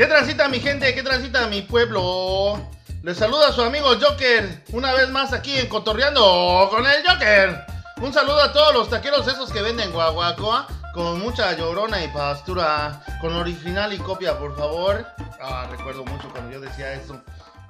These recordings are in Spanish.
¿Qué transita mi gente? ¿Qué transita mi pueblo? Les saluda su amigo Joker, una vez más aquí en Cotorreando con el Joker. Un saludo a todos los taqueros esos que venden guaguacoa con mucha llorona y pastura, con original y copia, por favor. Ah, recuerdo mucho cuando yo decía eso.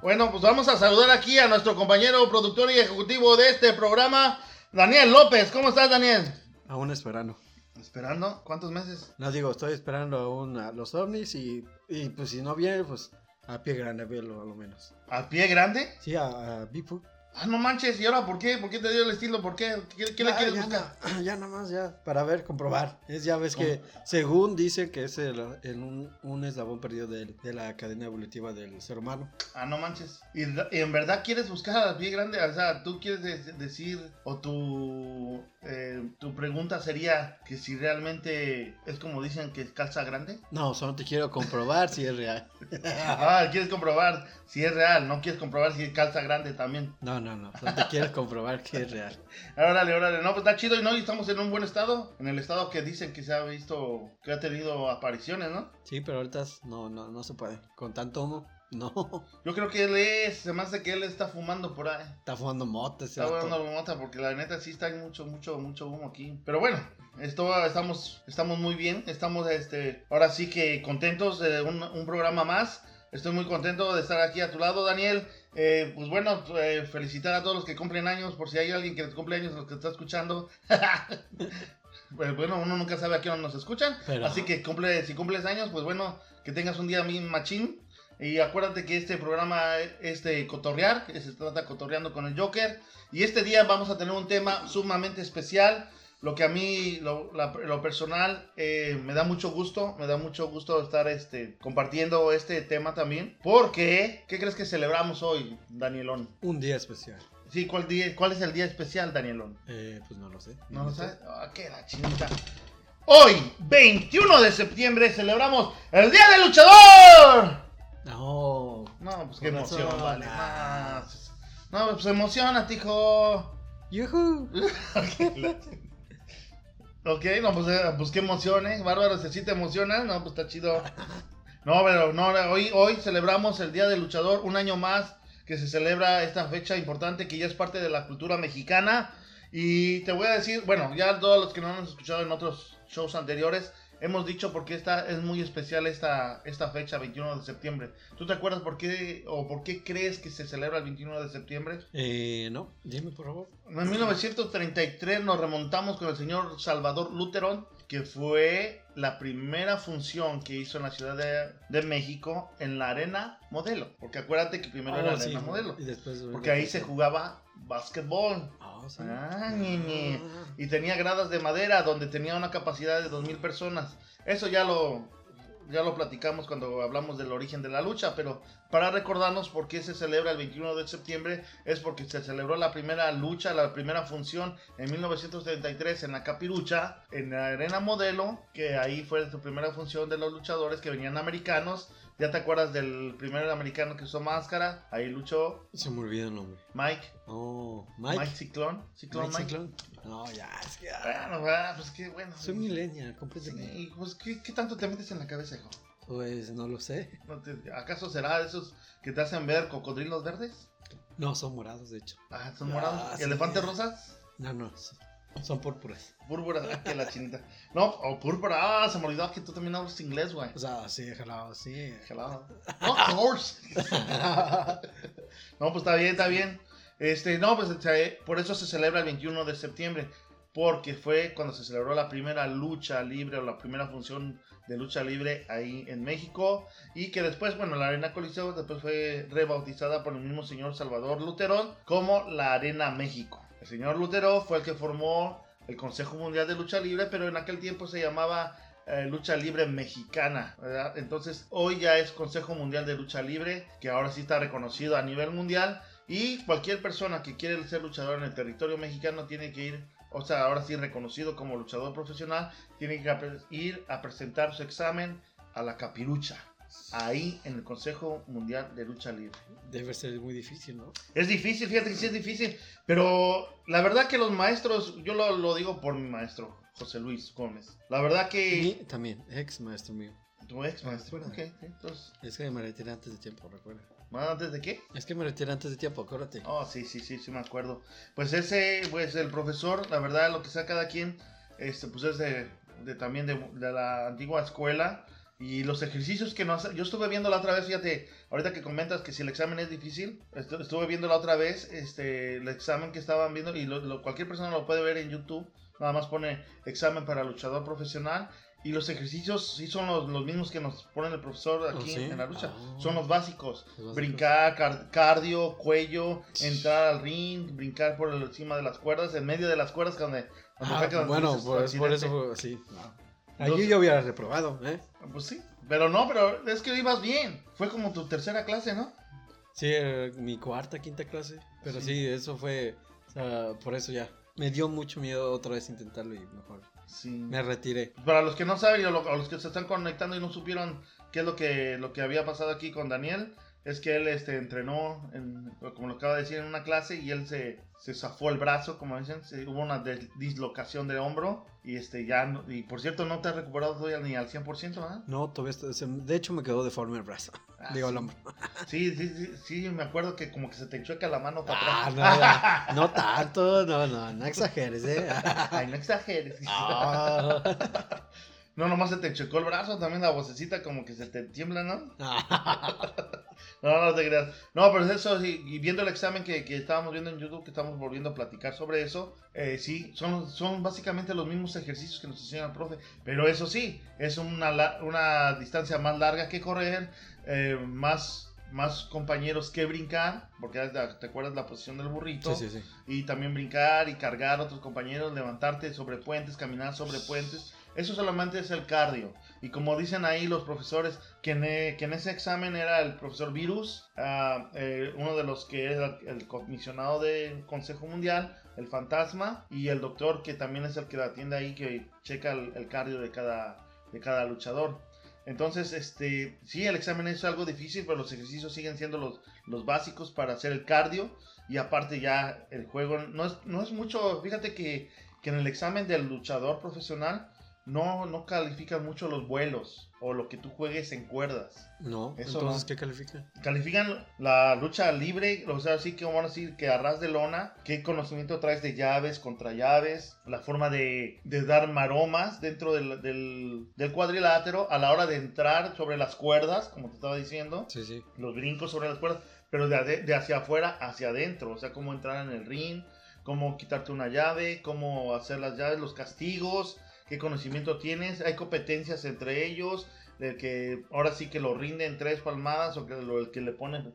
Bueno, pues vamos a saludar aquí a nuestro compañero productor y ejecutivo de este programa, Daniel López. ¿Cómo estás, Daniel? Aún esperando. ¿Esperando? ¿Cuántos meses? No digo, estoy esperando aún a los ovnis y, y pues si no viene, pues a pie grande, verlo a lo menos. ¿A pie grande? Sí, a, a Bigfoot. Ah, no manches, ¿y ahora por qué? ¿Por qué te dio el estilo? ¿Por qué? ¿Qué, qué le quieres ya, buscar? na- ya nada más, ya, para ver, comprobar. Es ya ves que, según dicen que es el, el un, un eslabón perdido de, de la cadena evolutiva del ser humano. Ah, no manches. ¿Y, en verdad quieres buscar a pie grande? O sea, tú quieres de- decir, o tu, eh, tu pregunta sería que si realmente es como dicen que calza grande. No, solo te quiero comprobar si es real. Ah, quieres comprobar si es real, no quieres comprobar si calza grande también. No, no, no, solo te quiero comprobar que es real. Órale, órale, no, pues está chido y no, y estamos en un buen estado. En el estado que dicen que se ha visto, que ha tenido apariciones, ¿no? Sí, pero ahorita no, no, no se puede. Con tanto humo, no. Yo creo que él es, se me hace que él está fumando por ahí. Está fumando motes. Está dando mota porque la neta sí está mucho, mucho, mucho humo aquí. Pero bueno, esto estamos, estamos muy bien. Estamos, este, ahora sí que contentos de un, un programa más. Estoy muy contento de estar aquí a tu lado, Daniel. Eh, pues bueno, eh, felicitar a todos los que cumplen años, por si hay alguien que cumple años, los que está escuchando. pues bueno, uno nunca sabe a hora nos escuchan. Pero- Así que cumple, si cumples años, pues bueno, que tengas un día bien machín. Y acuérdate que este programa es de cotorrear, que se trata cotorreando con el Joker. Y este día vamos a tener un tema sumamente especial. Lo que a mí, lo, la- lo personal, eh, me da mucho gusto. Me da mucho gusto estar este, compartiendo este tema también. Porque, ¿qué crees que celebramos hoy, Danielón? Un día especial. Sí, ¿cuál, día, ¿cuál es el día especial, Danielón? Eh, pues no lo sé. ¿No lo sabes? Ah, qué la chinita. Hoy, 21 de septiembre, celebramos el Día del Luchador. No. No, pues qué emoción, razón. vale más. No, pues emocionate, hijo. Yuhu. Ok, no, pues, eh, pues qué emoción, ¿eh? Bárbaro, si así te emocionas, no, pues está chido. No, pero no, hoy, hoy celebramos el Día del Luchador, un año más que se celebra esta fecha importante que ya es parte de la cultura mexicana. Y te voy a decir, bueno, ya todos los que no nos han escuchado en otros shows anteriores, hemos dicho por qué esta, es muy especial esta, esta fecha, 21 de septiembre. ¿Tú te acuerdas por qué o por qué crees que se celebra el 21 de septiembre? Eh, no, dime por favor. En 1933 nos remontamos con el señor Salvador Luterón, que fue la primera función que hizo en la Ciudad de, de México en la Arena Modelo. Porque acuérdate que primero era Ah, la sí, Arena Modelo. Y después. Porque ahí se jugaba básquetbol. Ah, sí. Ah, ñeñe. Y tenía gradas de madera donde tenía una capacidad de 2.000 personas. Eso ya lo, ya lo platicamos cuando hablamos del origen de la lucha, pero para recordarnos por qué se celebra el 21 de septiembre es porque se celebró la primera lucha, la primera función en 1933 en la Capirucha, en la Arena Modelo, que ahí fue su primera función de los luchadores que venían americanos. ¿Ya te acuerdas del primer americano que usó máscara? Ahí luchó Se me olvidó el nombre. Mike, Oh, Mike, Mike. Ciclón, Ciclón Mike Mike. Ciclón. No, ya, es que. ah, Bueno, ah, pues qué bueno. Soy millennial, completamente. Sí, pues ¿qué, qué tanto te metes en la cabeza, hijo? Pues no lo sé. ¿No te- ¿Acaso será de esos que te hacen ver cocodrilos verdes? No, son morados, de hecho. Ah, son Ah, morados. sí. ¿Elefantes rosas? No, no, son- son púrpuras. Púrpura, ah, que la chinita. No, o púrpura. Ah, se me olvidó que tú también hablas inglés, güey. O sea, sí, jalado, sí. Gelado. No, of course. no, pues está bien, está bien. Este, no, pues este, por eso se celebra el 21 de septiembre. Porque fue cuando se celebró la primera lucha libre o la primera función de lucha libre ahí en México. Y que después, bueno, la Arena Coliseo después fue rebautizada por el mismo señor Salvador Luterón como la Arena México. El señor Lutero fue el que formó el Consejo Mundial de Lucha Libre, pero en aquel tiempo se llamaba eh, lucha libre mexicana, ¿verdad? Entonces hoy ya es Consejo Mundial de Lucha Libre, que ahora sí está reconocido a nivel mundial y cualquier persona que quiere ser luchador en el territorio mexicano tiene que ir, o sea, ahora sí reconocido como luchador profesional, tiene que ir a presentar su examen a la capirucha, ahí en el Consejo Mundial de Lucha Libre. Debe ser muy difícil, ¿no? Es difícil, fíjate que sí es difícil, pero la verdad que los maestros, yo lo, lo digo por mi maestro, José Luis Gómez. La verdad que... Y también, ex maestro mío. Tu ex maestro. Ok, entonces. Es que me retiré antes de tiempo, recuerda. ¿más ¿Antes de qué? Es que me retiré antes de tiempo, acuérdate. Oh, sí, sí, sí, sí me acuerdo. Pues ese, pues el profesor, la verdad, lo que sea cada quien, este, pues es de, de también de, de la antigua escuela. Y los ejercicios que nos... Yo estuve viendo la otra vez, fíjate, ahorita que comentas que si el examen es difícil, estu- estuve viendo la otra vez este, el examen que estaban viendo y lo- lo- cualquier persona lo puede ver en YouTube. Nada más pone examen para luchador profesional. Y los ejercicios sí son los, los mismos que nos pone el profesor aquí ¿Oh, sí? en la lucha. Ah. Son los básicos. Los básicos. Brincar, car- cardio, cuello, entrar al ring, brincar por encima de las cuerdas, en medio de las cuerdas donde, donde Ah, bueno, por, por eso, sí. no. Allí yo hubiera reprobado, ¿eh? Pues sí, pero no, pero es que ibas bien. Fue como tu tercera clase, ¿no? Sí, mi cuarta, quinta clase. Pero Sí. sí, eso fue. o sea, por eso ya. Me dio mucho miedo otra vez intentarlo y mejor. Sí. Me retiré. Para los que no saben a los que se están conectando y no supieron qué es lo que, lo que había pasado aquí con Daniel, es que él este, entrenó, en, como lo acaba de decir, en una clase y él se, se zafó el brazo, como dicen, se- hubo una dislocación de hombro y este ya, no- y por cierto no te has recuperado todavía ni al 100%, ¿verdad? No, todavía se- de hecho me quedó deforme el brazo. Ah, Digo, el hombro. Sí, sí, sí, sí, me acuerdo que como que se te chueca la mano para Ah, atrás. no, no tanto, no, no, no exageres, ¿eh? Ay, no exageres. Ah. No, nomás se te chocó el brazo, también la vocecita como que se te tiembla, ¿no? No, no te creas. No, pero eso sí, y viendo el examen que, que estábamos viendo en YouTube, que estamos volviendo a platicar sobre eso, eh, sí, son, son básicamente los mismos ejercicios que nos enseña el profe, pero eso sí, es una, una distancia más larga que correr, eh, más, más compañeros que brincar, porque te acuerdas la posición del burrito, Sí, sí, sí. y también brincar y cargar a otros compañeros, levantarte sobre puentes, caminar sobre puentes. Eso solamente es el cardio. Y como dicen ahí los profesores, que en, e- que en ese examen era el profesor Virus, ah, eh, uno de los que era el comisionado del Consejo Mundial, el fantasma, y el doctor que también es el que atiende ahí, que checa el, el cardio de cada, de cada luchador. Entonces, este, sí, el examen es algo difícil, pero los ejercicios siguen siendo los, los básicos para hacer el cardio. Y aparte ya el juego no es, no es mucho, fíjate que, que en el examen del luchador profesional no, no califican mucho los vuelos o lo que tú juegues en cuerdas. No, Eso entonces, no. ¿qué califica? Califican la lucha libre, o sea, sí que vamos a decir que a ras de lona, qué conocimiento traes de llaves, contra llaves, la forma de, de dar maromas dentro del, del, del cuadrilátero a la hora de entrar sobre las cuerdas, como te estaba diciendo Sí, sí. los brincos sobre las cuerdas, pero de, de hacia afuera hacia adentro, o sea, cómo entrar en el ring, cómo quitarte una llave, cómo hacer las llaves, los castigos, qué conocimiento tienes, hay competencias entre ellos, el que ahora sí que lo rinden tres palmadas o que lo, el que le ponen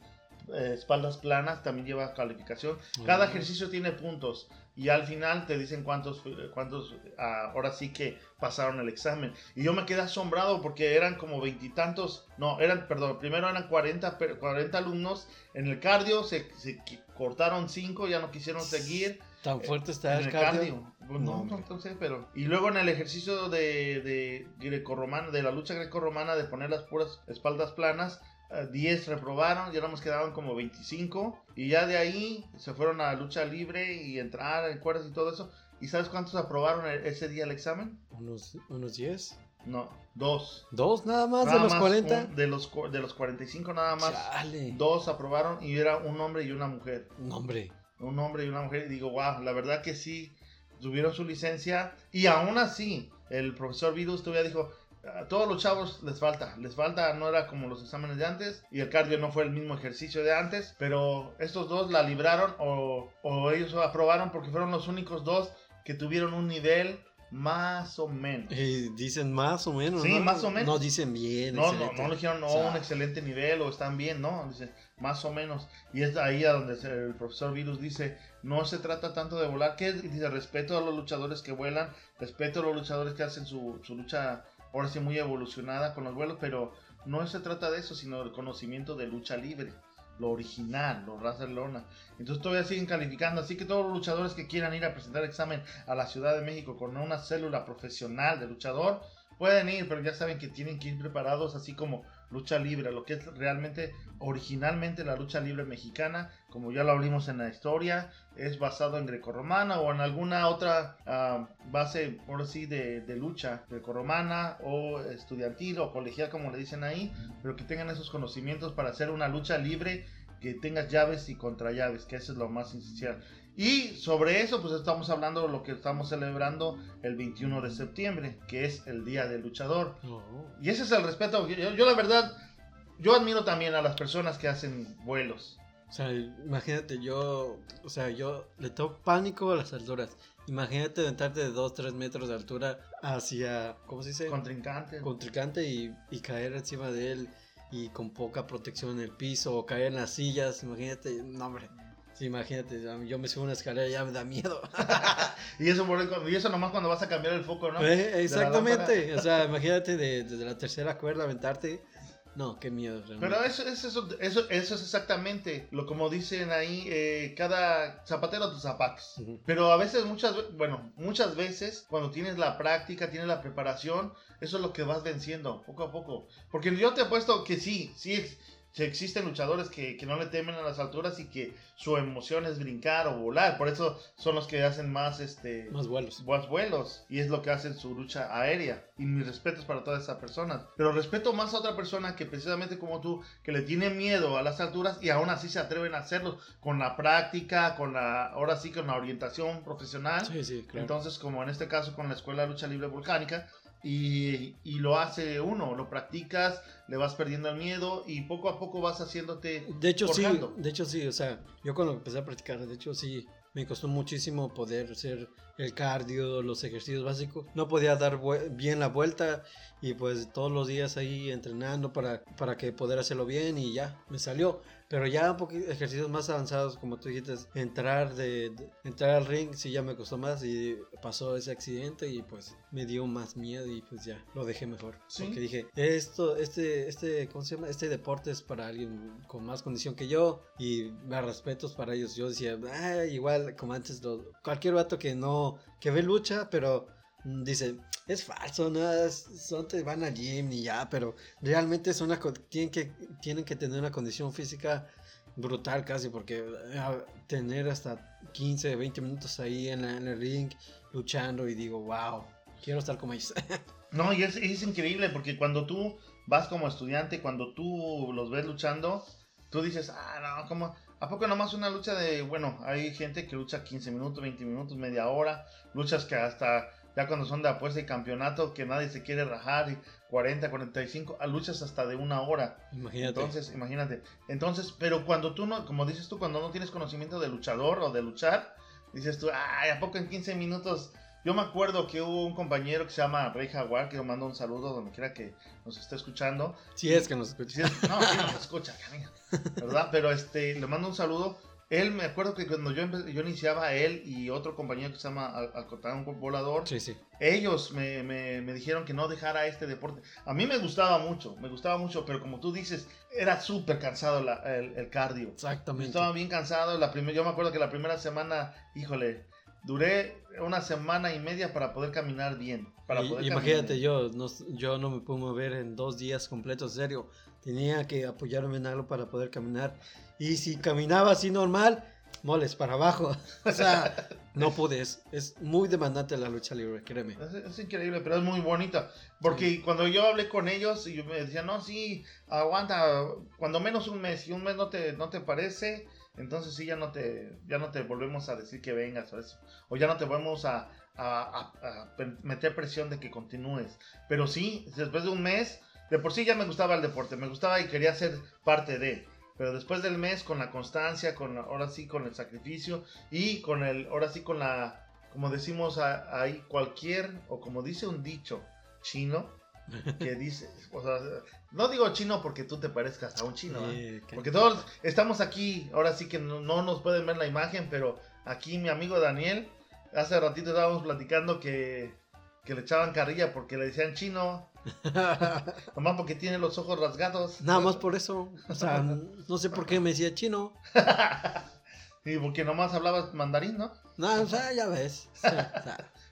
eh, espaldas planas también lleva calificación. Cada Mm. ejercicio tiene puntos y al final te dicen cuántos, cuántos ah, ahora sí que pasaron el examen. Y yo me quedé asombrado porque eran como veintitantos, no, eran, perdón, primero eran 40, per- 40 alumnos. En el cardio se, se cortaron 5, ya no quisieron seguir. Tan fuerte está En el el cardio. cardio. Pues No, no, entonces, pero. Y luego en el ejercicio de, de grecorromana, de la lucha grecorromana, de poner las puras espaldas planas, eh, 10 reprobaron, ya nos quedaban como 25. Y ya de ahí se fueron a lucha libre y entrar en cuerdas y todo eso. ¿Y sabes cuántos aprobaron e- ese día el examen? Unos, unos 10. No, dos. ¿Dos nada más Nada de los más 40? un- de, los, de los 45 nada más. Chale. Dos aprobaron y era un hombre y una mujer. No, hombre. un hombre y una mujer y digo, wow, la verdad que sí, tuvieron su licencia y aún así el profesor Virus todavía dijo, a todos los chavos les falta, les falta, no era como los exámenes de antes y el cardio no fue el mismo ejercicio de antes, pero estos dos la libraron o, o ellos aprobaron porque fueron los únicos dos que tuvieron un nivel más o menos. Y dicen más o menos. Sí, ¿no? más o menos. No dicen bien. No, no, excelente. no le dijeron no, O sea, un excelente nivel o están bien, no, dice más o menos. Y es ahí a donde el profesor Virus dice, no se trata tanto de volar, que dice respeto a los luchadores que vuelan, respeto a los luchadores que hacen su, su lucha ahora sí muy evolucionada con los vuelos, pero no se trata de eso, sino del conocimiento de lucha libre, lo original, lo raza de lona. Entonces todavía siguen calificando, así que todos los luchadores que quieran ir a presentar examen a la Ciudad de México con una célula profesional de luchador, pueden ir, pero ya saben que tienen que ir preparados así como lucha libre, lo que es realmente originalmente la lucha libre mexicana, como ya lo abrimos en la historia, es basado en grecorromana o en alguna otra ah, base, por sí, de, de lucha grecorromana o estudiantil o colegial, como le dicen ahí, pero que tengan esos conocimientos para hacer una lucha libre que tengas llaves y contra llaves, que eso es lo más esencial. Y sobre eso, pues estamos hablando de lo que estamos celebrando el 21 de septiembre, que es el Día del Luchador. Oh. Y ese es el respeto. Yo, yo, la verdad, yo admiro también a las personas que hacen vuelos. O sea, imagínate, yo, o sea, yo le tengo pánico a las alturas. Imagínate aventarte de 2, 3 metros de altura hacia, ¿cómo se dice? Contrincante. Contrincante y, y caer encima de él y con poca protección en el piso o caer en las sillas. Imagínate, no, hombre. Sí, imagínate, yo me subo una escalera y ya me da miedo. y, eso, y eso nomás cuando vas a cambiar el foco, ¿no? Eh, exactamente. O sea, imagínate de, desde la tercera cuerda aventarte no, qué miedo. Realmente. Pero eso, eso, eso, eso, es exactamente lo como dicen ahí, eh, cada zapatero tus zapatos. Pero a veces, muchas, bueno, muchas veces cuando tienes la práctica, tienes la preparación, eso es lo que vas venciendo poco a poco. Porque yo te apuesto que sí, sí, existen luchadores que, que, no le temen a las alturas y que su emoción es brincar o volar. Por eso son los que hacen más, este, más vuelos. Más vuelos. Y es lo que hacen su lucha aérea. Y mis respetos para todas esas personas. Pero respeto más a otra persona que precisamente como tú, que le tiene miedo a las alturas y aún así se atreven a hacerlo con la práctica, con la, ahora sí, con la orientación profesional. Sí, sí, claro. Entonces, como en este caso con la Escuela de Lucha Libre Volcánica, y, y, lo hace uno, lo practicas, le vas perdiendo el miedo y poco a poco vas haciéndote. De hecho, sí, de hecho, sí, o sea, yo cuando empecé a practicar, de hecho, sí, me costó muchísimo poder hacer el cardio, los ejercicios básicos. No podía dar bien la vuelta y pues todos los días ahí entrenando para, para que poder hacerlo bien y ya, me salió. Pero ya un poquito ejercicios más avanzados, como tú dijiste, entrar de, entrar al ring sí ya me costó más y pasó ese accidente y pues me dio más miedo y pues ya lo dejé mejor. Porque dije, esto, este, este, ¿cómo se llama? Este deporte es para alguien con más condición que yo y me respetos para ellos. Yo decía, ah, igual como antes, cualquier vato que no, que ve lucha, pero dice, es falso, ¿no? son, te van al gym y ya, pero realmente es una, tienen que, tienen que tener una condición física brutal casi, porque eh, tener hasta 15, 20 minutos ahí en, el ring luchando y digo, wow, quiero estar como ellos. no, y es, es increíble porque cuando tú vas como estudiante, cuando tú los ves luchando, tú dices, ah, no, como... ¿A poco nomás una lucha de, bueno, hay gente que lucha 15 minutos, 20 minutos, media hora, luchas que hasta ya cuando son de apuesta y campeonato, que nadie se quiere rajar, y 40, 45, a luchas hasta de una hora. Imagínate. Entonces, imagínate. Entonces, pero cuando tú no, como dices tú, cuando no tienes conocimiento de luchador o de luchar, dices tú, ay, ¿a poco en 15 minutos? Yo me acuerdo que hubo un compañero que se llama Rey Jaguar, que le mando un saludo donde quiera que nos esté escuchando. Sí, es que nos escucha. no, sí nos escucha, ¿verdad? Pero este, le mando un saludo él, me acuerdo que cuando yo, yo iniciaba, él y otro compañero que se llama Alcotán, volador, sí, sí. ellos me, me, me, dijeron que no dejara este deporte. A mí me gustaba mucho, me gustaba mucho, pero como tú dices, era súper cansado la, el, el, cardio. Exactamente. Estaba bien cansado. La primer, yo me acuerdo que la primera semana, híjole, duré una semana y media para poder caminar bien. Para poder imagínate, yo no, yo no me puedo mover en dos días completos, serio. Tenía que apoyarme en algo para poder caminar. Y si caminaba así normal, moles para abajo. o sea, no pudes. Es muy demandante la lucha libre, créeme. Es, increíble, pero es muy bonita. Porque cuando yo hablé con ellos, y me decían, no, sí, aguanta, cuando menos un mes, y un mes no te, no te parece, entonces sí, ya no te, ya no te volvemos a decir que vengas o eso. O ya no te volvemos a, a, a meter presión de que continúes. Pero sí, después de un mes, de por sí ya me gustaba el deporte, me gustaba y quería ser parte de. Pero después del mes, con la constancia, con ahora sí con el sacrificio y con el, ahora sí con la, como decimos ahí, cualquier, o como dice un dicho chino, que dice, o sea, no digo chino porque tú te parezcas a un chino, ¿eh? porque todos estamos aquí, ahora sí que no, no, nos pueden ver la imagen, pero aquí mi amigo Daniel, hace ratito estábamos platicando que, que le echaban carrilla porque le decían chino, Nomás porque tiene los ojos rasgados. Nada más por eso. O sea, no sé por qué me decía chino. y porque nomás hablabas mandarín, ¿no? No, o sea, ya ves.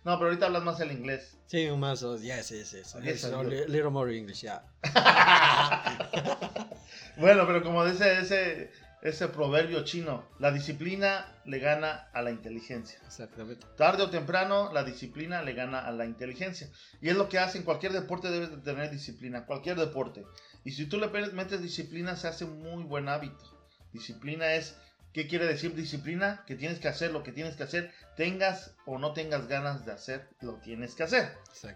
No, pero ahorita hablas más el inglés. Sí, más, yes, yes, yes. Yes, a little more English, yeah. Bueno, pero como dice ese, ese proverbio chino, la disciplina le gana a la inteligencia. Exactamente. Tarde o temprano, la disciplina le gana a la inteligencia. Y es lo que hace en cualquier deporte, debes de tener disciplina, cualquier deporte. Y si tú le metes disciplina, se hace un muy buen hábito. Disciplina es, ¿qué quiere decir disciplina? Que tienes que hacer lo que tienes que hacer, tengas o no tengas ganas de hacer, lo tienes que hacer.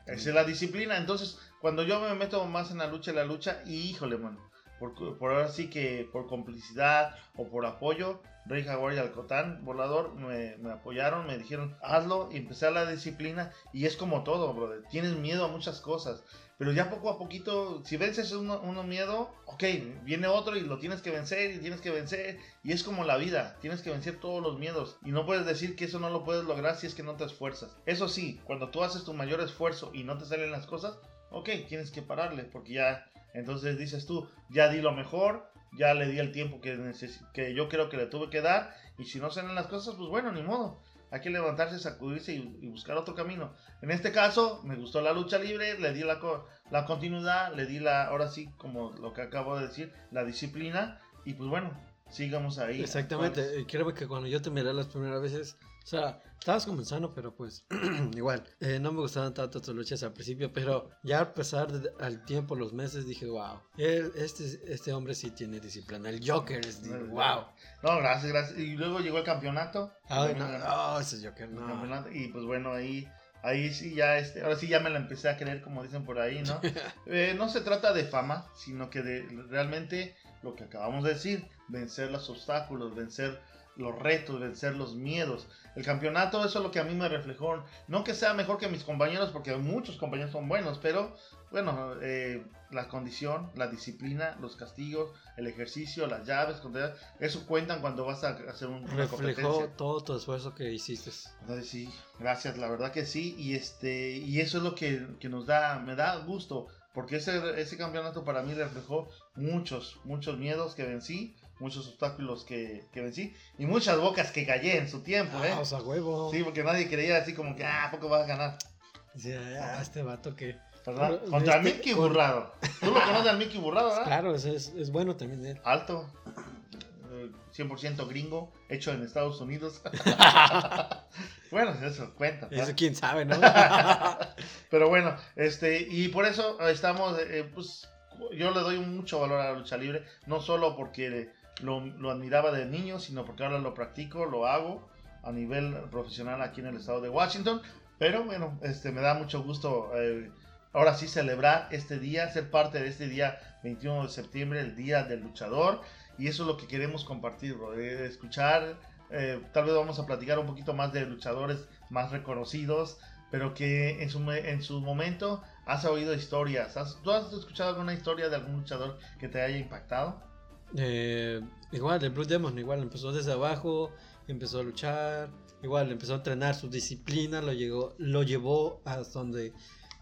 Esa es la disciplina. Entonces, cuando yo me meto más en la lucha, en la lucha, y híjole, man, por, por ahora sí que por complicidad o por apoyo, Rey Jaguar y Alcotán, volador, me, me apoyaron, me dijeron, hazlo, y empecé a la disciplina, y es como todo, brother. Tienes miedo a muchas cosas. Pero ya poco a poquito, si vences uno, uno miedo, ok, viene otro y lo tienes que vencer y tienes que vencer. Y es como la vida, tienes que vencer todos los miedos. Y no puedes decir que eso no lo puedes lograr si es que no te esfuerzas. Eso sí, cuando tú haces tu mayor esfuerzo y no te salen las cosas, ok, tienes que pararle porque ya, entonces dices tú, ya di lo mejor, ya le di el tiempo que, que yo creo que le tuve que dar. Y si no salen las cosas, pues bueno, ni modo. Hay que levantarse, sacudirse y, buscar otro camino. En este caso, me gustó la lucha libre, le di la, la continuidad, le di la, ahora sí, como lo que acabo de decir, la disciplina. Y pues bueno, sigamos ahí. Exactamente. Creo que cuando yo te miré las primeras veces, o sea, estabas comenzando, pero pues igual, eh, no me gustaban tanto tus luchas al principio, pero ya al pasar de- al tiempo, los meses, dije, wow, él, este, este hombre sí tiene disciplina. El Joker es, de- wow. No, gracias, gracias. Y luego llegó el campeonato. Ay, no, ganó no, ese Joker, no. Y pues bueno, ahí, ahí sí ya, este, ahora sí ya me la empecé a creer, como dicen por ahí, ¿no? Eh, no se trata de fama, sino que de realmente lo que acabamos de decir, vencer los obstáculos, vencer los retos, vencer los miedos. El campeonato, eso es lo que a mí me reflejó. No que sea mejor que mis compañeros, porque muchos compañeros son buenos, pero bueno, eh, la condición, la disciplina, los castigos, el ejercicio, las llaves, eso cuentan cuando vas a hacer un- Reflejó todo tu esfuerzo que hiciste. Entonces sí, gracias, la verdad que sí, y este, y eso es lo que, que nos da, me da gusto, porque ese, ese campeonato para mí reflejó muchos, muchos miedos que vencí, muchos obstáculos que, que vencí, y muchas bocas que callé en su tiempo, ¿eh? Ah, o sea, huevo. Sí, porque nadie creía así como que, ah, ¿a poco vas a ganar? Sí, ah, este vato que. ¿Verdad? Pero, Contra este, Mickey con- Burrado. Tú lo conoces al Mickey Burrado, ¿verdad? Claro, es, es, es bueno también él. Alto, eh, 100% gringo, hecho en Estados Unidos. bueno, eso cuenta. ¿verdad? Eso quién sabe, ¿no? Pero bueno, este, y por eso estamos, eh, pues, yo le doy mucho valor a la lucha libre, no solo porque lo, admiraba de niño, sino porque ahora lo practico, lo hago a nivel profesional aquí en el estado de Washington. Pero bueno, este, me da mucho gusto eh, ahora sí celebrar este día, ser parte de este día 21 de septiembre, el Día del Luchador. Y eso es lo que queremos compartir, bro, eh, escuchar. eh, tal vez vamos a platicar un poquito más de luchadores más reconocidos, pero que en su, en su momento has oído historias. ¿Has- ¿Tú has escuchado alguna historia de algún luchador que te haya impactado? Eh, igual, el Blue Demon, igual empezó desde abajo, empezó a luchar, igual empezó a entrenar su disciplina, lo, llegó, lo llevó hasta donde,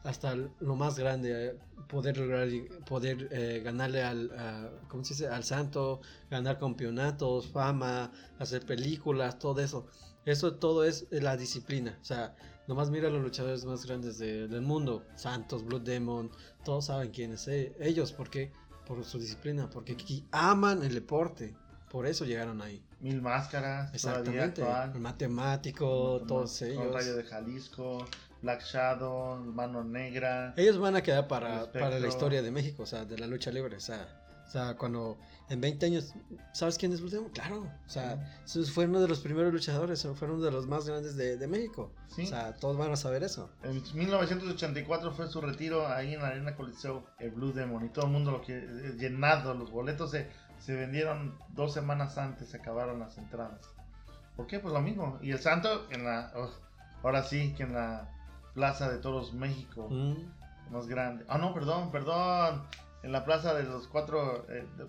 hasta lo más grande, eh, poder lograr, poder eh, ganarle al, a- ¿cómo se dice? al santo, ganar campeonatos, fama, hacer películas, todo eso. Eso todo es la disciplina, o sea, nomás mira a los luchadores más grandes de- del mundo, Santos, Blue Demon, todos saben quiénes eh, ellos, porque por su disciplina, porque aman el deporte. Por eso llegaron ahí. Mil máscaras, Exactamente. El matemático, todos ellos. Rayo de Jalisco, Black Shadow, Mano Negra. Ellos van a quedar para, para la historia de México, o sea, de la lucha libre. O sea, o sea, cuando en 20 años, ¿sabes quién es Blue Demon? Claro. O sea, eso fue uno de los primeros luchadores, fue uno de los más grandes de, de México. Sí. O sea, todos van a saber eso. En 1984 fue su retiro ahí en la Arena Coliseo, el Blue Demon, y todo el mundo lo que eh, llenado, los boletos se, se vendieron dos semanas antes, se acabaron las entradas. ¿Por qué? Pues lo mismo. Y el Santo en la, oh, ahora sí, que en la Plaza de Toros México, Mm. más grande. Ah, no, perdón, perdón. En la Plaza de los Cuatro, eh, de-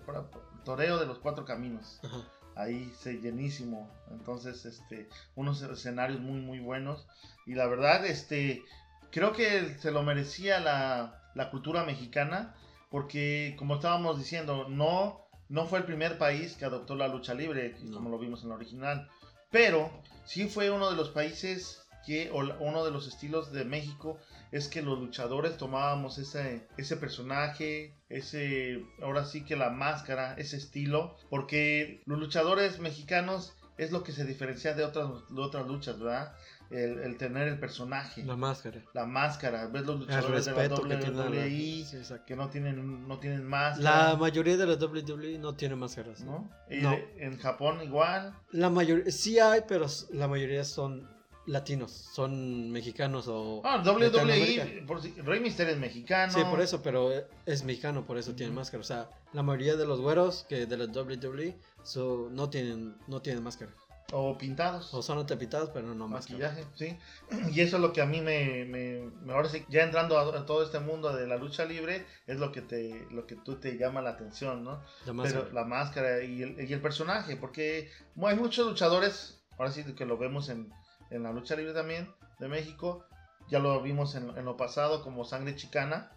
Toreo de los Cuatro Caminos. Ajá. ahí se llenísimo. Entonces, este, unos escenarios muy, muy buenos. Y la verdad, este, creo que se lo merecía la, la cultura mexicana, porque como estábamos diciendo, no, no fue el primer país que adoptó la lucha libre, No. como lo vimos en la original, pero sí fue uno de los países que o uno de los estilos de México es que los luchadores tomábamos ese, ese personaje, ese, ahora sí que la máscara, ese estilo, porque los luchadores mexicanos es lo que se diferencia de otras, de otras luchas, ¿verdad? El, el tener el personaje, La la, máscara. máscara, ves los luchadores de la respeto que tiene la- WWE sí, que no tienen, no tienen máscara, La mayoría de las WWE no tiene máscaras. ¿no? Y No. en Japón igual, La mayoría, sí hay, pero la mayoría son latinos, son mexicanos o... Ah. WWE, por si- Rey Mysterio es mexicano. Sí, por eso, pero es mexicano, por eso tiene Ujú. máscara. O sea, la mayoría de los güeros que de la WWE so, no tienen no tienen máscara. O pintados. O son atepitados, pero no máscara. maquillaje, sí. Y eso es lo que a mí me, me- me- ahora sí, ya entrando a, a todo este mundo de la lucha libre, es lo que te, lo que tú te llama la atención, ¿no? La máscara. Pero la máscara y el, y el personaje, porque hay muchos luchadores, ahora sí que lo vemos en, en la lucha libre también de México, ya lo vimos en, en lo pasado como Sangre Chicana,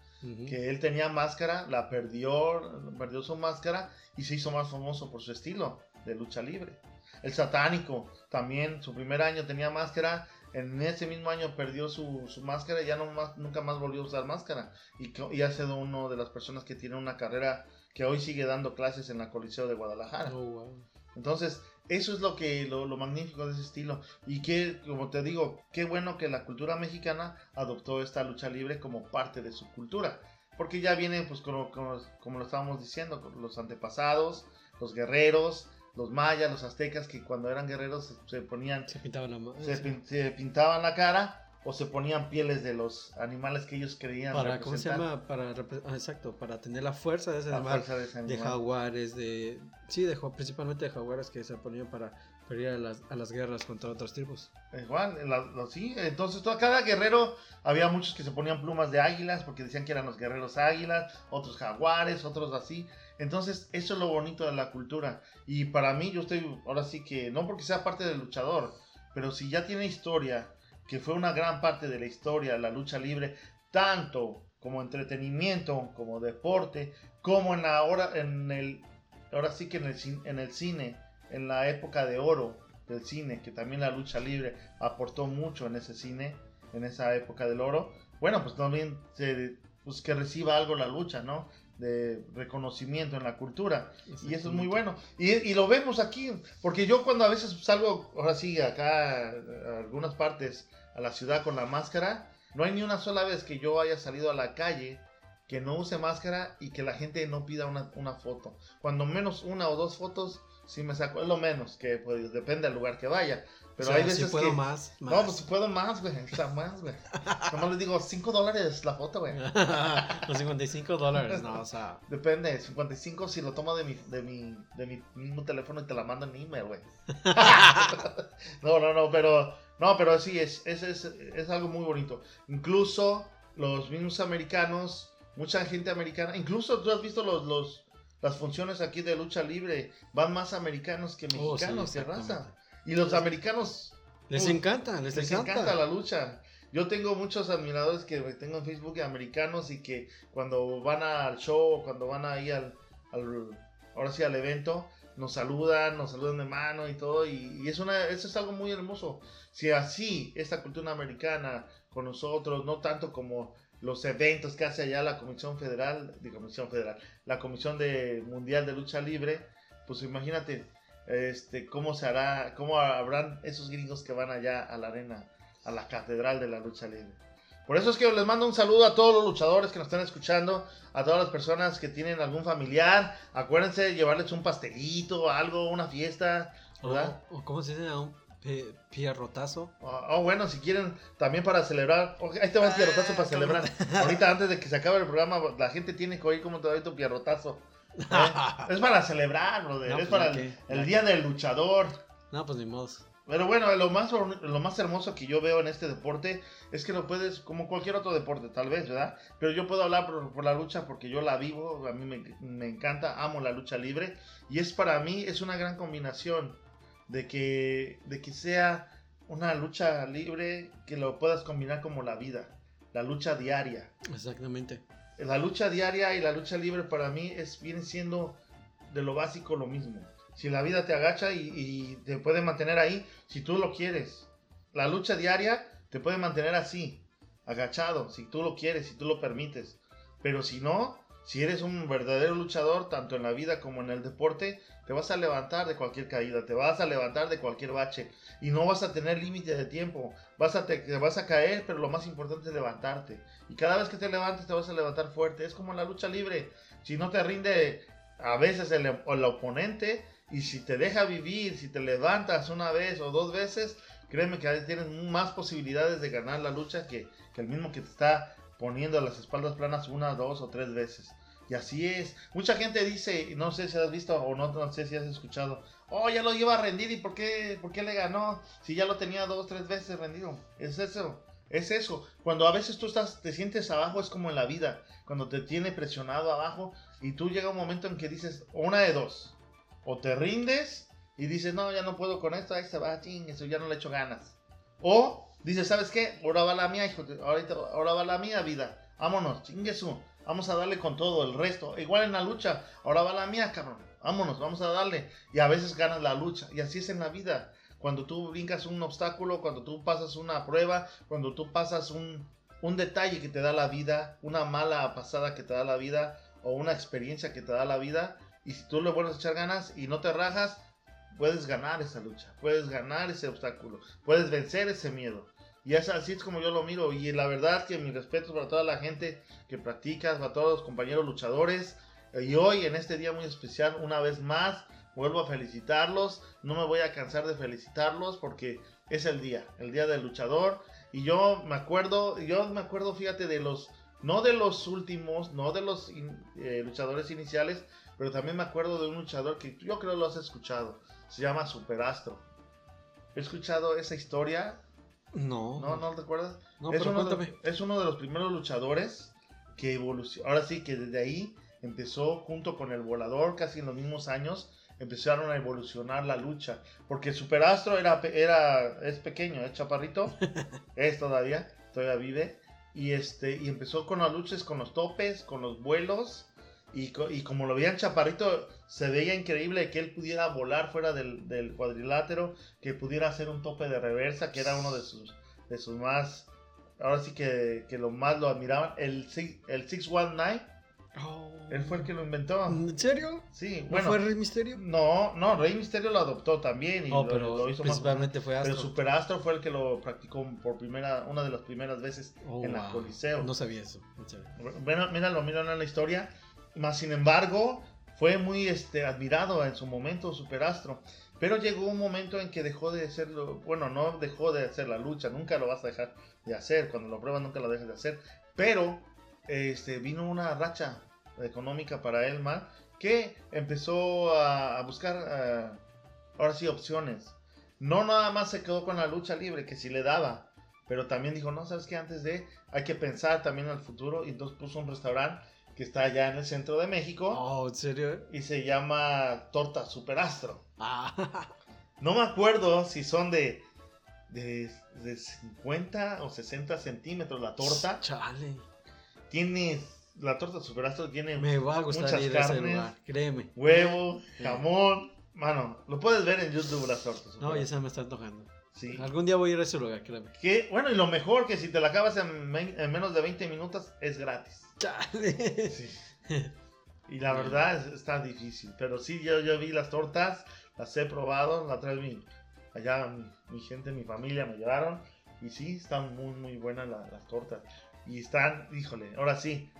que él tenía máscara, la perdió, perdió su máscara y se hizo más famoso por su estilo de lucha libre. El satánico también, su primer año tenía máscara, en ese mismo año perdió su, su máscara y ya no más, nunca más volvió a usar máscara. Y, y ha sido uno de las personas que tiene una carrera que hoy sigue dando clases en la Coliseo de Guadalajara. Oh, wow. Entonces, eso es lo que lo, lo magnífico de ese estilo. Y que, como te digo, qué bueno que la cultura mexicana adoptó esta lucha libre como parte de su cultura. Porque ya viene, pues, como, como, como lo estábamos diciendo, los antepasados, los guerreros, los mayas, los aztecas, que cuando eran guerreros se, se ponían, Se pintaba la se, sí. se pintaban la cara o se ponían pieles de los animales que ellos creían para ¿cómo se representar llama? Para ah, exacto, para tener la fuerza de ese la animal, fuerza de ese de animal. jaguares, de sí, de principalmente de jaguares que se ponían para pelear a las, a las guerras contra otras tribus. Igual, la- la- sí, entonces todo, cada guerrero, había muchos que se ponían plumas de águilas porque decían que eran los guerreros águilas, otros jaguares, otros así. Entonces, eso es lo bonito de la cultura. Y para mí, yo estoy, ahora sí que, no porque sea parte del luchador, pero si ya tiene historia, que fue una gran parte de la historia, la lucha libre, tanto como entretenimiento, como deporte, como en la hora, en el, ahora sí que en el, cine, en la época de oro del cine, que también la lucha libre aportó mucho en ese cine, en esa época del oro, bueno, pues también se, pues que reciba algo la lucha, ¿no? De reconocimiento en la cultura. Y eso es muy bueno. Y, y lo vemos aquí, porque yo cuando a veces salgo, ahora sí, acá a algunas partes, a la ciudad con la máscara, no hay ni una sola vez que yo haya salido a la calle que no use máscara y que la gente no pida una, una foto. Cuando menos una o dos fotos, sí me saco, es lo menos, que pues depende del lugar que vaya. Pero O sea, hay veces si puedo que... más, más. No, pues si puedo más, güey, o sea, más, güey. Nomás les digo, 5 dólares la foto, güey. Los 55 dólares, no, o sea, Depende, 55 si lo tomo de mi, de mi, de mi mismo teléfono y te la mando en email, güey. no, no, no, pero, no, pero sí, es, es, es, es algo muy bonito. Incluso los mismos americanos, mucha gente americana, incluso tú has visto los, los, las funciones aquí de lucha libre, van más americanos que Oh, sí, mexicanos, raza. Y los americanos les Uf, encanta, les, les encanta. encanta la lucha. Yo tengo muchos admiradores que tengo en Facebook americanos y que cuando van al show, cuando van ahí al, al- ahora sí al evento, nos saludan, nos saludan de mano y todo y, y es una, eso es algo muy hermoso. Si así esta cultura americana con nosotros, no tanto como los eventos que hace allá la Comisión Federal, de Comisión Federal, la Comisión de Mundial de Lucha Libre, pues imagínate este cómo se hará, cómo habrán esos gringos que van allá a la arena, a la catedral de la lucha libre. Por eso es que les mando un saludo a todos los luchadores que nos están escuchando, a todas las personas que tienen algún familiar. Acuérdense de llevarles un pastelito, algo, una fiesta, ¿verdad? O, o ¿Cómo se dice? Un pi- pierrotazo. Oh, oh, bueno, si quieren también para celebrar. Ok, ahí te va el Ah, pierrotazo para ¿cómo celebrar. Ahorita antes de que se acabe el programa, la gente tiene que oír cómo te doy tu pierrotazo. ¿eh? es para celebrar, brother. No, es pues, para el, que- el día del luchador. No, pues ni modo. Pero bueno, lo más, lo más hermoso que yo veo en este deporte es que lo puedes, como cualquier otro deporte, tal vez, ¿verdad? Pero yo puedo hablar por, por la lucha porque yo la vivo, a mí me, me encanta, amo la lucha libre y es para mí, es una gran combinación de que, de que sea una lucha libre que lo puedas combinar como la vida, la lucha diaria. Exactamente. La lucha diaria y la lucha libre para mí es, viene siendo de lo básico lo mismo. Si la vida te agacha y, y te puede mantener ahí, si tú lo quieres. la lucha diaria te puede mantener así, agachado, si tú lo quieres, si tú lo permites. Pero si no, si eres un verdadero luchador, tanto en la vida como en el deporte, te vas a levantar de cualquier caída, te vas a levantar de cualquier bache y no vas a tener límite de tiempo. Vas a te, vas a caer, pero lo más importante es levantarte. Y cada vez que te levantes te vas a levantar fuerte. Es como la lucha libre. Si no te rinde a veces el, oponente y si te deja vivir, si te levantas una vez o dos veces, créeme que tienes más posibilidades de ganar la lucha que, que el mismo que te está poniendo las espaldas planas una, dos o tres veces. Y así es. Mucha gente dice, no sé si has visto o no, no sé si has escuchado, oh, ya lo lleva a rendir y ¿por qué, por qué le ganó? Si ya lo tenía dos, tres veces rendido. Es eso, es eso. Cuando a veces tú estás, te sientes abajo, es como en la vida. Cuando te tiene presionado abajo y tú llega un momento en que dices, una de dos. O te rindes y dices, no, ya no puedo con esto, ahí se va, ching, eso ya no le echo ganas. O Dice, ¿sabes qué? Ahora va la mía, hijo. Ahorita, ahora va la mía vida. Vámonos, chinguesu. Vamos a darle con todo el resto. Igual en la lucha. Ahora va la mía, cabrón. Vámonos, vamos a darle. Y a veces ganas la lucha. Y así es en la vida. Cuando tú brincas un obstáculo, cuando tú pasas una prueba, cuando tú pasas un, un detalle que te da la vida, una mala pasada que te da la vida, o una experiencia que te da la vida, y si tú le vuelves a echar ganas y no te rajas, puedes ganar esa lucha, puedes ganar ese obstáculo, puedes vencer ese miedo. Y es así es como yo lo miro. Y la verdad que mi respeto para toda la gente que practica, para todos los compañeros luchadores. Y hoy, en este día muy especial, una vez más, vuelvo a felicitarlos. No me voy a cansar de felicitarlos porque es el día, el día del luchador. Y yo me acuerdo, yo me acuerdo, fíjate, de los, no de los últimos, no de los eh, luchadores iniciales, pero también me acuerdo de un luchador que yo creo lo has escuchado. Se llama Superastro. He escuchado esa historia no. ¿No, no te acuerdas? No, es, pero uno cuéntame. de, es uno de los primeros luchadores que evolucionó. Ahora sí que desde ahí empezó junto con el volador, casi en los mismos años, empezaron a evolucionar la lucha. Porque Superastro era, era, es pequeño, es chaparrito, es todavía, todavía vive. Y, este, y empezó con las luchas, con los topes, con los vuelos. Y, co- y como lo veían chaparrito, se veía increíble que él pudiera volar fuera del, del cuadrilátero, que pudiera hacer un tope de reversa, que era uno de sus, de sus más, ahora sí que, que lo más lo admiraban. El, six- el 619, Oh. él fue el que lo inventó. ¿En serio? Sí, ¿No bueno. fue Rey Misterio? No, no, Rey Misterio lo adoptó también y Oh, lo, pero lo hizo más. principalmente fue Pero Astro. Superastro fue el que lo practicó por primera, una de las primeras veces Oh, en la wow. Coliseo. No sabía eso. en serio. Bueno, míralo, míralo en la historia. Más sin embargo, fue muy este, admirado en su momento Superastro. Pero llegó un momento en que dejó de hacerlo. Bueno, no dejó de hacer la lucha. Nunca lo vas a dejar de hacer. Cuando lo pruebas, nunca lo dejas de hacer. Pero este, vino una racha económica para él mal. Que empezó a, buscar, ah, ahora sí, opciones. No nada más se quedó con la lucha libre, que sí le daba. Pero también dijo, no, sabes que antes de, hay que pensar también el futuro. Y entonces puso un restaurante que está allá en el centro de México. Oh, ¿en serio? Y se llama Torta Superastro. Ah, No me acuerdo si son de, de, de 50 o 60 centímetros la torta. Chale. Tiene, la torta Superastro tiene Me va a gustar Muchas ir a ese lugar, créeme. huevo, jamón. Mano, lo puedes ver en YouTube las tortas. No, ya se me está antojando. Sí. Algún día voy a ir a ese lugar, créeme. Que, bueno, y lo mejor que si te la acabas en, en menos de 20 minutos es gratis. Chale. Sí. Y la verdad es- está difícil. Pero sí, yo, yo vi las tortas, las he probado. La otra vez mi, allá mi, mi gente, mi familia me llevaron. Y sí, están muy, muy buenas la- las tortas. Y están, híjole, ahora sí.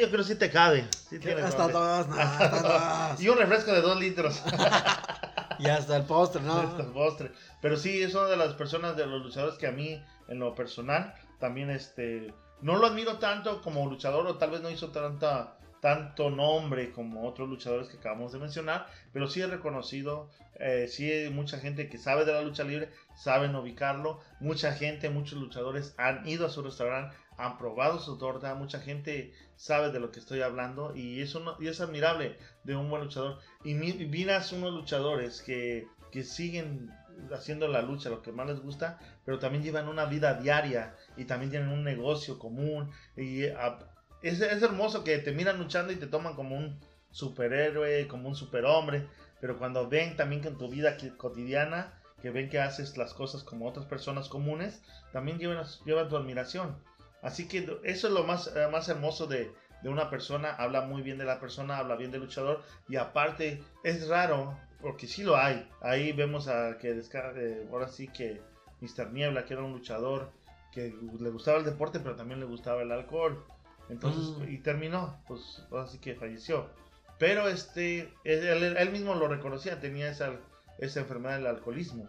Yo creo que sí te cabe. Sí Hasta dos, no, Hasta hasta dos. dos. Y un refresco de dos litros. Y hasta el postre, Hasta el ¿no? postre. Pero sí, es una de las personas de los luchadores que a mí, en lo personal, también este. No lo admiro tanto como luchador, o tal vez no hizo tanta, tanto nombre como otros luchadores que acabamos de mencionar, pero sí es reconocido. eh, sí hay mucha gente que sabe de la lucha libre, saben ubicarlo. Mucha gente, muchos luchadores han ido a su restaurante, han probado su torta. Mucha gente sabe de lo que estoy hablando y es, uno- y es admirable de un buen luchador. Y mi- y miras unos luchadores que, que siguen haciendo la lucha, lo que más les gusta, pero también llevan una vida diaria y también tienen un negocio común. Y ah, es, es hermoso que te miran luchando y te toman como un superhéroe, como un superhombre, pero cuando ven también que en tu vida cotidiana que ven que haces las cosas como otras personas comunes, también llevan, llevan tu admiración. Así que eso es lo más, eh, más hermoso de, de una persona, habla muy bien de la persona, habla bien del luchador y aparte es raro, porque sí lo hay. Ahí vemos a que eh, ahora sí que Mr. Niebla, que era un luchador que le gustaba el deporte, pero también le gustaba el alcohol. Entonces, mm. y terminó, pues ahora sí que falleció. Pero este, él, mismo lo reconocía, tenía esa, esa enfermedad del alcoholismo.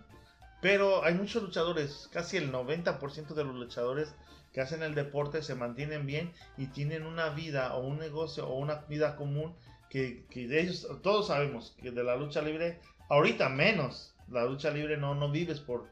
Pero hay muchos luchadores, casi el 90% de los luchadores que hacen el deporte se mantienen bien y tienen una vida o un negocio o una vida común que, que de ellos, todos sabemos que de la lucha libre, ahorita menos, la lucha libre no, no vives por,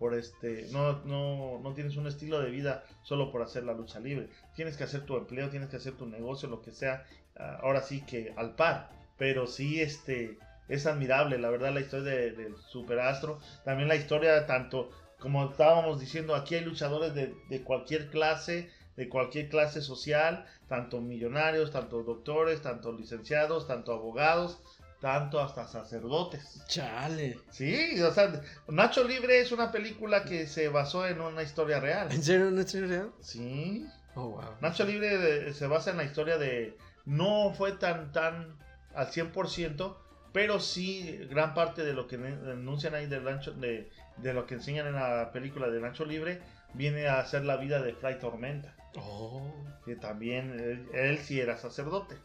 por este, no, no, no tienes un estilo de vida solo por hacer la lucha libre. Tienes que hacer tu empleo, tienes que hacer tu negocio, lo que sea, ah, ahora sí que al par. Pero sí, este, es admirable, la verdad, la historia del de Superastro. También la historia, tanto como estábamos diciendo, aquí hay luchadores de, de cualquier clase, de cualquier clase social, tanto millonarios, tanto doctores, tanto licenciados, tanto abogados tanto hasta sacerdotes. Chale. Sí, o sea, Nacho Libre es una película que se basó en una historia real. ¿En serio una historia real? Sí. Oh, wow. Nacho Libre se basa en la historia de... No fue tan, tan al 100%, pero sí gran parte de lo que denuncian ahí de, de, de lo que enseñan en la película de Nacho Libre viene a ser la vida de Fray Tormenta. Oh. Que también él, él sí era sacerdote.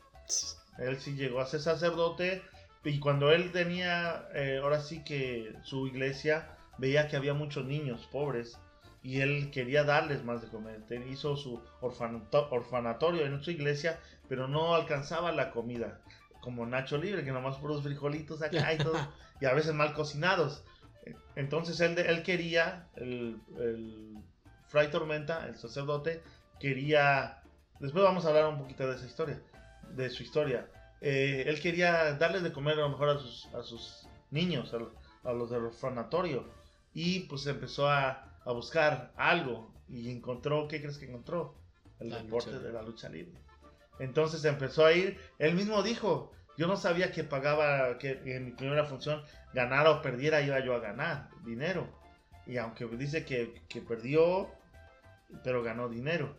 Él sí llegó a ser sacerdote y cuando él tenía, eh, ahora sí que su iglesia, veía que había muchos niños pobres y él quería darles más de comer. Hizo su orfanatorio en su iglesia, pero no alcanzaba la comida. Como Nacho Libre, que nomás puros frijolitos acá y todo, y a veces mal cocinados. Entonces él, él quería, el, el Fray Tormenta, el sacerdote, quería. Después vamos a hablar un poquito de esa historia, de su historia eh, él quería darles de comer a lo mejor a sus, a sus niños, a, los del orfanatorio. Y pues empezó a, a, buscar algo y encontró, ¿qué crees que encontró? El deporte de la lucha libre. Entonces empezó a ir, él mismo dijo, yo no sabía que pagaba, que en mi primera función ganara o perdiera, iba yo a ganar dinero. Y aunque dice que, que perdió, pero ganó dinero.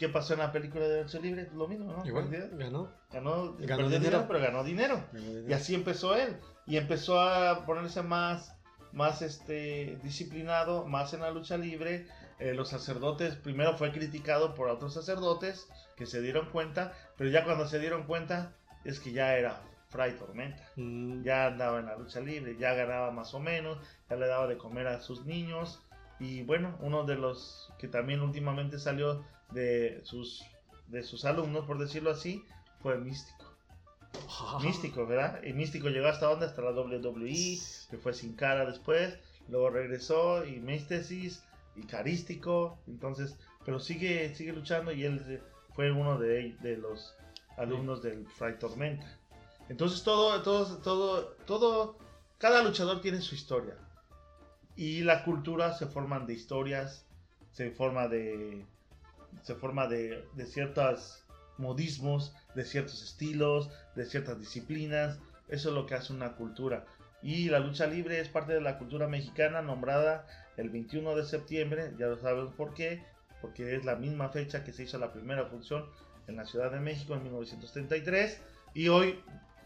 ¿Qué pasó en la película de Lucha Libre? Lo mismo, ¿no? Igual, ganó. Ganó, dinero, pero ganó dinero. Y así empezó él. Y empezó a ponerse más, más este, disciplinado, más en la lucha libre. Eh, los sacerdotes, primero fue criticado por otros sacerdotes que se dieron cuenta, pero ya cuando se dieron cuenta es que ya era Fray Tormenta. Mm. Ya andaba en la lucha libre, ya ganaba más o menos, ya le daba de comer a sus niños. Y bueno, uno de los que también últimamente salió de sus, de sus alumnos, por decirlo así, fue Místico. Ah. Místico, ¿verdad? Y Místico llegó hasta donde? Hasta la WWE, que fue sin cara después, luego regresó y Místesis y Carístico, entonces, pero sigue, sigue luchando y él fue uno de, de los alumnos del Fray Tormenta. Entonces todo, todo, todo, todo, cada luchador tiene su historia. Y la cultura se forman de historias, se forma de, se forma de, de ciertos modismos, de ciertos estilos, de ciertas disciplinas. Eso es lo que hace una cultura. Y la lucha libre es parte de la cultura mexicana nombrada el 21 de septiembre, ya lo sabemos por qué, porque es la misma fecha que se hizo la primera función en la Ciudad de México en 1933 y hoy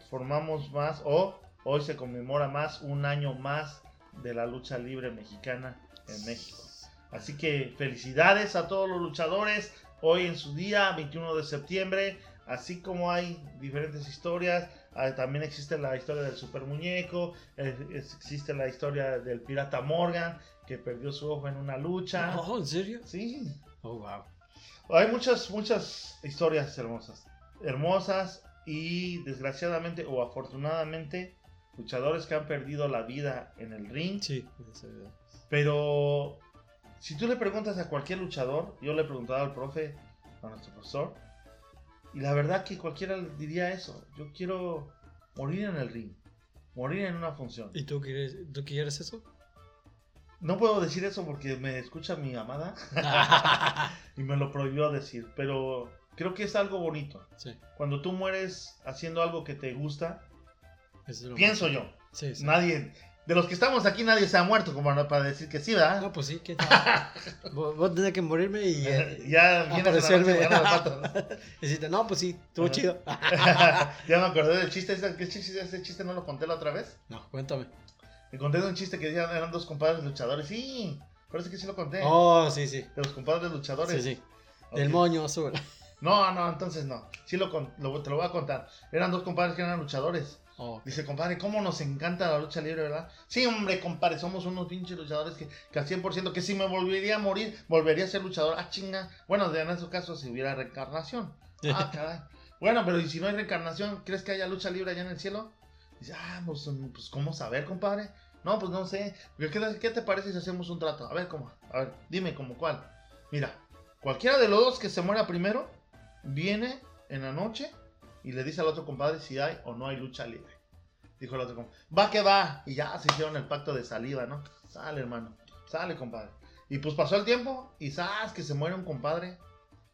formamos más o hoy se conmemora más un año más de la lucha libre mexicana en México. Así que felicidades a todos los luchadores hoy en su día, 21 de septiembre. Así como hay diferentes historias, ah, también existe la historia del super muñeco, existe la historia del pirata Morgan que perdió su ojo en una lucha. Oh, ¿en serio? Sí. Oh, wow. Hay muchas, muchas historias hermosas. Hermosas y desgraciadamente o afortunadamente luchadores que han perdido la vida en el ring. Sí, pero si tú le preguntas a cualquier luchador, yo le he preguntado al profe, a nuestro profesor, y la verdad que cualquiera diría eso. Yo quiero morir en el ring, morir en una función. ¿Y tú quieres, tú quieres eso? No puedo decir eso porque me escucha mi amada y me lo prohibió decir, pero creo que es algo bonito. Sí. Cuando tú mueres haciendo algo que te gusta, Eso es lo pienso yo. Sí, sí. Nadie, De los que estamos aquí nadie se ha muerto, como para decir que sí, ¿verdad? No, pues sí, ¿qué tal? Voy a tener que morirme y. eh, ya aparecerme. decirte, no, pues sí, estuvo chido. ya me acordé del chiste, ese, ¿qué chiste, ese chiste no lo conté la otra vez. No, cuéntame. Me conté de un chiste que decían eran dos compadres luchadores. Sí, parece que sí lo conté. Oh, sí, sí. De los compadres luchadores. Sí, sí. Del moño azul. No, no, entonces no. Sí lo, lo- te lo voy a contar. Eran dos compadres que eran luchadores. Oh, Dice, compadre, ¿cómo nos encanta la lucha libre, verdad? Sí, hombre, compadre, somos unos pinches luchadores que, que al 100%, que si me volvería a morir, volvería a ser luchador. Ah, chinga. Bueno, en ese caso, si hubiera reencarnación. Ah, caray. Bueno, pero ¿y si no hay reencarnación, crees que haya lucha libre allá en el cielo? Dice, ah, pues, pues ¿cómo saber, compadre? No, pues no sé. ¿Qué, qué te parece si hacemos un trato? A ver, ¿cómo? A ver, dime, ¿cómo cuál? Mira, cualquiera de los dos que se muera primero, viene en la noche y le dice al otro compadre si hay o no hay lucha libre. Dijo el otro compadre, va que va. Y ya se hicieron el pacto de salida, ¿no? Sale, hermano. Sale, compadre. Y pues pasó el tiempo y sabes que se muere un compadre.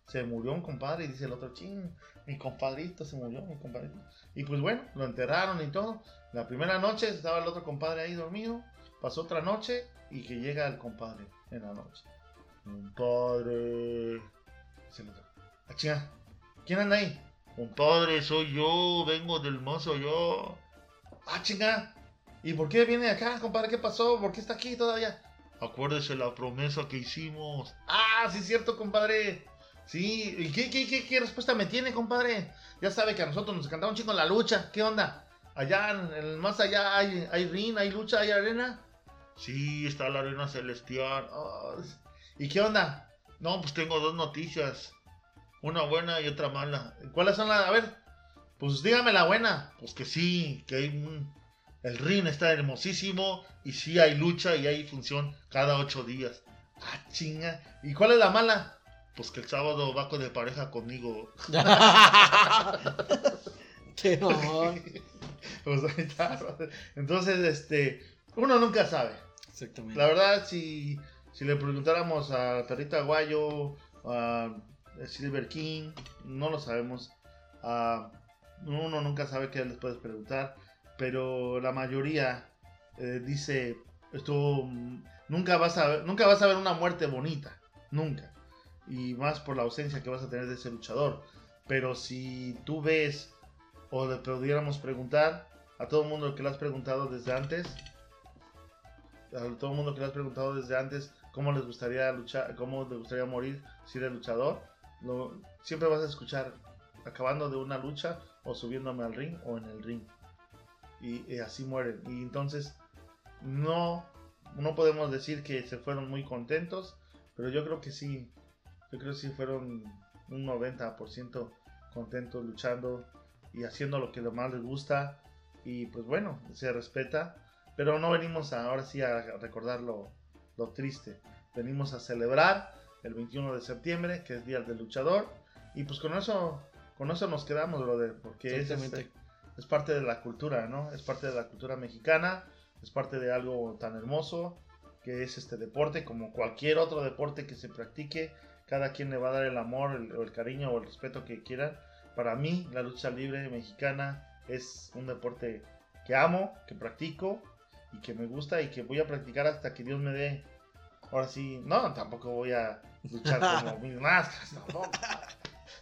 Se murió un compadre y dice el otro, ching, mi compadrito se murió, mi compadrito. Y pues bueno, lo enterraron y todo. La primera noche estaba el otro compadre ahí dormido. Pasó otra noche y que llega el compadre en la noche. Compadre. El otro. Ah, chinga, ¿Quién anda ahí? Compadre, soy yo, vengo del mozo yo. Ah, chinga. ¿Y por qué viene acá, compadre? ¿Qué pasó? ¿Por qué está aquí todavía? Acuérdese la promesa que hicimos. Ah, sí es cierto, compadre. Sí, ¿y qué, qué, qué, qué respuesta me tiene, compadre? Ya sabe que a nosotros nos encantaba un chingo la lucha. ¿Qué onda? Allá, más allá, hay, hay ring, hay lucha, hay arena. Sí, está la arena celestial. ¿Y qué onda? No, pues tengo dos noticias. Una buena y otra mala. ¿Cuáles son las? A ver, pues dígame la buena. Pues que sí, que hay un... El ring está hermosísimo y sí hay lucha y hay función cada ocho días. Ah, chinga. ¿Y cuál es la mala? Pues que el sábado va con de pareja conmigo. Qué mamón. Pues ahí está. Entonces, este, uno nunca sabe. Exactamente. La verdad, si, si le preguntáramos a Perrito Aguayo, a Silver King, no lo sabemos. Ah, uno nunca sabe qué les puedes preguntar, pero la mayoría eh, dice, esto mm, nunca vas a ver, nunca vas a ver una muerte bonita, nunca. Y más por la ausencia que vas a tener de ese luchador. Pero si tú ves o le pudiéramos preguntar a todo el mundo que le has preguntado desde antes, a todo el mundo que le has preguntado desde antes cómo les gustaría luchar, cómo les gustaría morir si eres luchador, lo, siempre vas a escuchar acabando de una lucha o subiéndome al ring o en el ring. Y, y así mueren. Y entonces no, no podemos decir que se fueron muy contentos, pero yo creo que sí, yo creo que sí fueron un 90% contentos luchando y haciendo lo que lo más les gusta. Y pues bueno, se respeta. Pero no venimos a- ahora sí a recordar lo, lo triste. Venimos a celebrar el 21 de septiembre, que es Día del Luchador. Y pues con eso, con eso nos quedamos, brother. Porque es, Exactamente. este, es parte de la cultura, ¿no? Es parte de la cultura mexicana. Es parte de algo tan hermoso que es este deporte, como cualquier otro deporte que se practique. Cada quien le va a dar el amor, el, o el cariño o el respeto que quieran. Para mí, la lucha libre mexicana es un deporte que amo, que practico y que me gusta y que voy a practicar hasta que Dios me dé. Ahora sí, no, tampoco voy a luchar como mis máscaras, tampoco.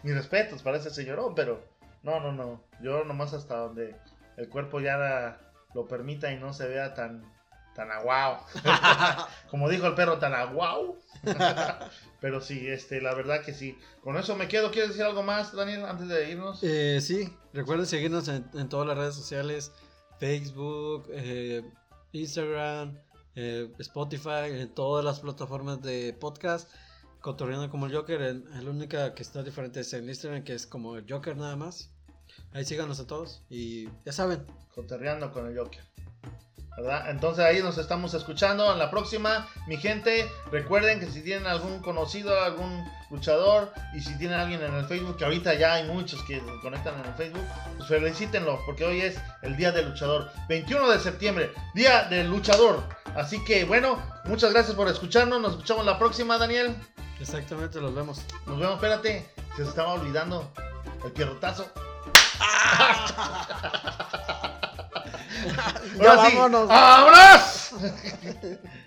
Mis respetos para ese señorón, pero no, no, no. Yo nomás hasta donde el cuerpo ya lo permita y no se vea tan, tan aguao. como dijo el perro, tan aguao. pero sí, este, la verdad que sí. Con eso me quedo. ¿Quieres decir algo más, Daniel, antes de irnos? Eh, sí, recuerden seguirnos en, en todas las redes sociales: Facebook, eh, Instagram, eh, Spotify, en todas las plataformas de podcast. Cotorreando como el Joker, el, el único que está diferente es en Instagram, que es como el Joker nada más. Ahí síganos a todos y ya saben. Coterreando con el Joker. ¿Verdad? Entonces ahí nos estamos escuchando. En la próxima, mi gente, recuerden que si tienen algún conocido, algún luchador, y si tienen alguien en el Facebook, que ahorita ya hay muchos que se conectan en el Facebook, pues felicítenlo, porque hoy es el Día del Luchador. 21 de septiembre, Día del Luchador. Así que bueno, muchas gracias por escucharnos. Nos escuchamos la próxima, Daniel. Exactamente, los vemos. Nos vemos, espérate. Se estaba olvidando el pierrotazo. Ahora sí, vámonos. ¡vámonos!